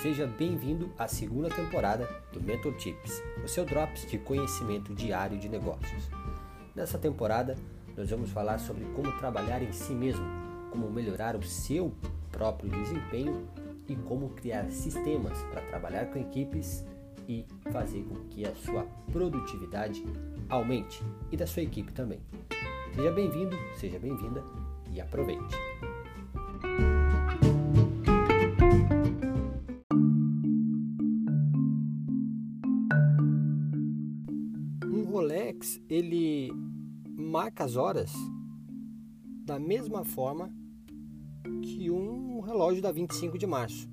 Seja bem-vindo à segunda temporada do Mentor Tips, o seu drops de conhecimento diário de negócios. Nessa temporada, nós vamos falar sobre como trabalhar em si mesmo, como melhorar o seu próprio desempenho e como criar sistemas para trabalhar com equipes e fazer com que a sua produtividade aumente e da sua equipe também. Seja bem-vindo, seja bem-vinda e aproveite! Rolex, ele marca as horas da mesma forma que um relógio da 25 de março.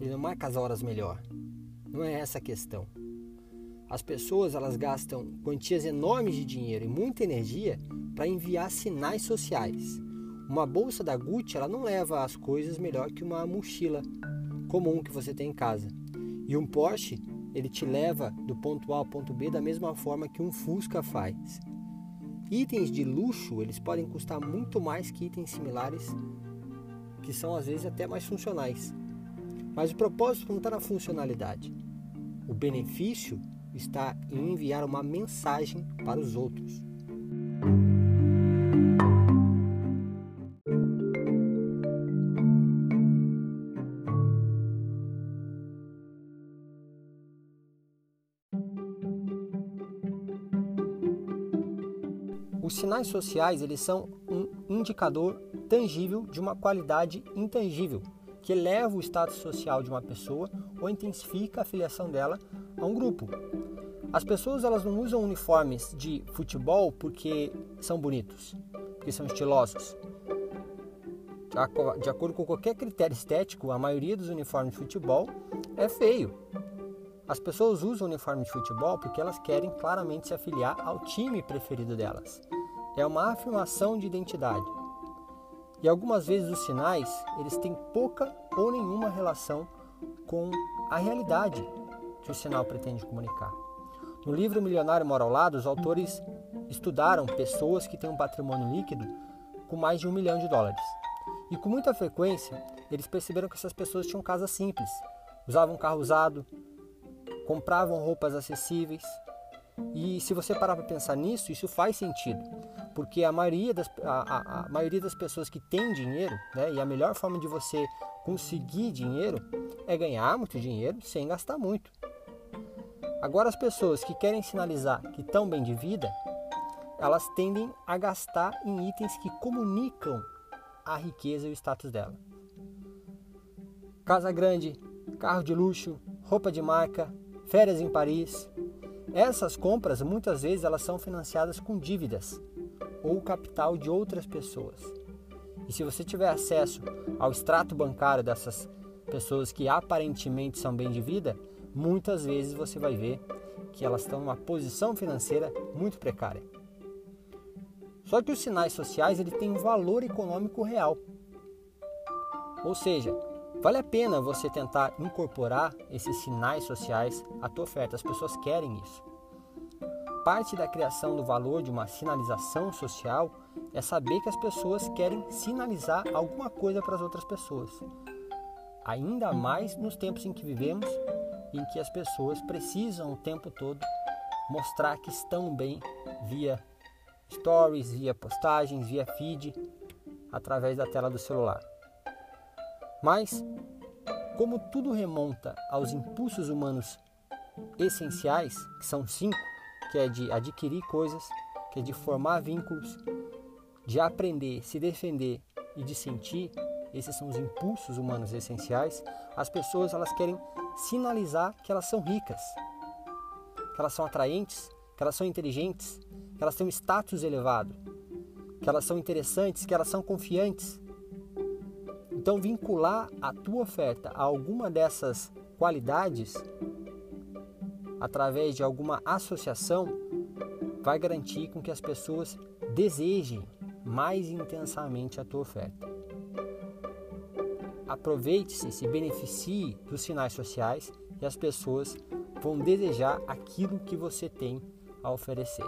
Ele não marca as horas melhor. Não é essa a questão. As pessoas elas gastam quantias enormes de dinheiro e muita energia para enviar sinais sociais. Uma bolsa da Gucci ela não leva as coisas melhor que uma mochila comum que você tem em casa. E um Porsche ele te leva do ponto A ao ponto B da mesma forma que um Fusca faz. Itens de luxo eles podem custar muito mais que itens similares que são às vezes até mais funcionais. Mas o propósito não está na funcionalidade. O benefício está em enviar uma mensagem para os outros. Os sinais sociais eles são um indicador tangível de uma qualidade intangível que eleva o status social de uma pessoa ou intensifica a filiação dela a um grupo. As pessoas elas não usam uniformes de futebol porque são bonitos, porque são estilosos. De acordo com qualquer critério estético, a maioria dos uniformes de futebol é feio. As pessoas usam o uniforme de futebol porque elas querem claramente se afiliar ao time preferido delas. É uma afirmação de identidade. E algumas vezes os sinais, eles têm pouca ou nenhuma relação com a realidade que o sinal pretende comunicar. No livro Milionário Mora ao Lado, os autores estudaram pessoas que têm um patrimônio líquido com mais de um milhão de dólares. E com muita frequência, eles perceberam que essas pessoas tinham casa simples, usavam carro usado, compravam roupas acessíveis. E se você parar para pensar nisso, isso faz sentido, porque a maioria das, a, a, a maioria das pessoas que tem dinheiro, né, e a melhor forma de você conseguir dinheiro é ganhar muito dinheiro sem gastar muito. Agora, as pessoas que querem sinalizar que estão bem de vida, elas tendem a gastar em itens que comunicam a riqueza e o status dela. Casa grande, carro de luxo, roupa de marca, férias em Paris. Essas compras muitas vezes elas são financiadas com dívidas ou capital de outras pessoas. E se você tiver acesso ao extrato bancário dessas pessoas que aparentemente são bem de vida, muitas vezes você vai ver que elas estão numa posição financeira muito precária. Só que os sinais sociais ele têm um valor econômico real. Ou seja, vale a pena você tentar incorporar esses sinais sociais à tua oferta. As pessoas querem isso. Parte da criação do valor de uma sinalização social é saber que as pessoas querem sinalizar alguma coisa para as outras pessoas. Ainda mais nos tempos em que vivemos, em que as pessoas precisam o tempo todo mostrar que estão bem via stories, via postagens, via feed, através da tela do celular. Mas, como tudo remonta aos impulsos humanos essenciais, que são cinco, que é de adquirir coisas, que é de formar vínculos, de aprender, se defender e de sentir, esses são os impulsos humanos essenciais, as pessoas elas querem sinalizar que elas são ricas, que elas são atraentes, que elas são inteligentes, que elas têm um status elevado, que elas são interessantes, que elas são confiantes. Então, vincular a tua oferta a alguma dessas qualidades através de alguma associação vai garantir com que as pessoas desejem mais intensamente a tua oferta. Aproveite-se, se beneficie dos sinais sociais e as pessoas vão desejar aquilo que você tem a oferecer.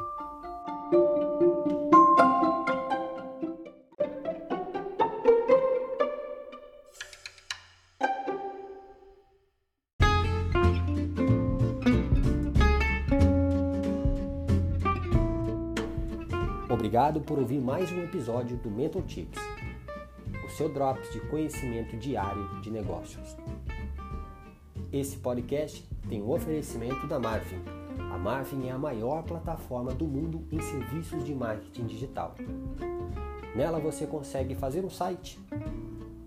Obrigado por ouvir mais um episódio do Mental Tips, o seu drops de conhecimento diário de negócios. Esse podcast tem um oferecimento da Marfin. A Marfin é a maior plataforma do mundo em serviços de marketing digital. Nela você consegue fazer um site,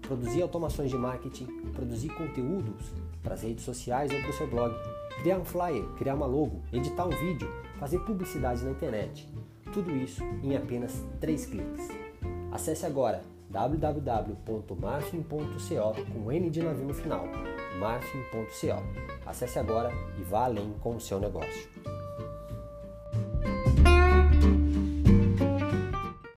produzir automações de marketing, produzir conteúdos para as redes sociais ou para o seu blog, criar um flyer, criar uma logo, editar um vídeo, fazer publicidade na internet. Tudo isso em apenas 3 cliques. Acesse agora www.marfin.co com N de navio no final, marfin.co. Acesse agora e vá além com o seu negócio.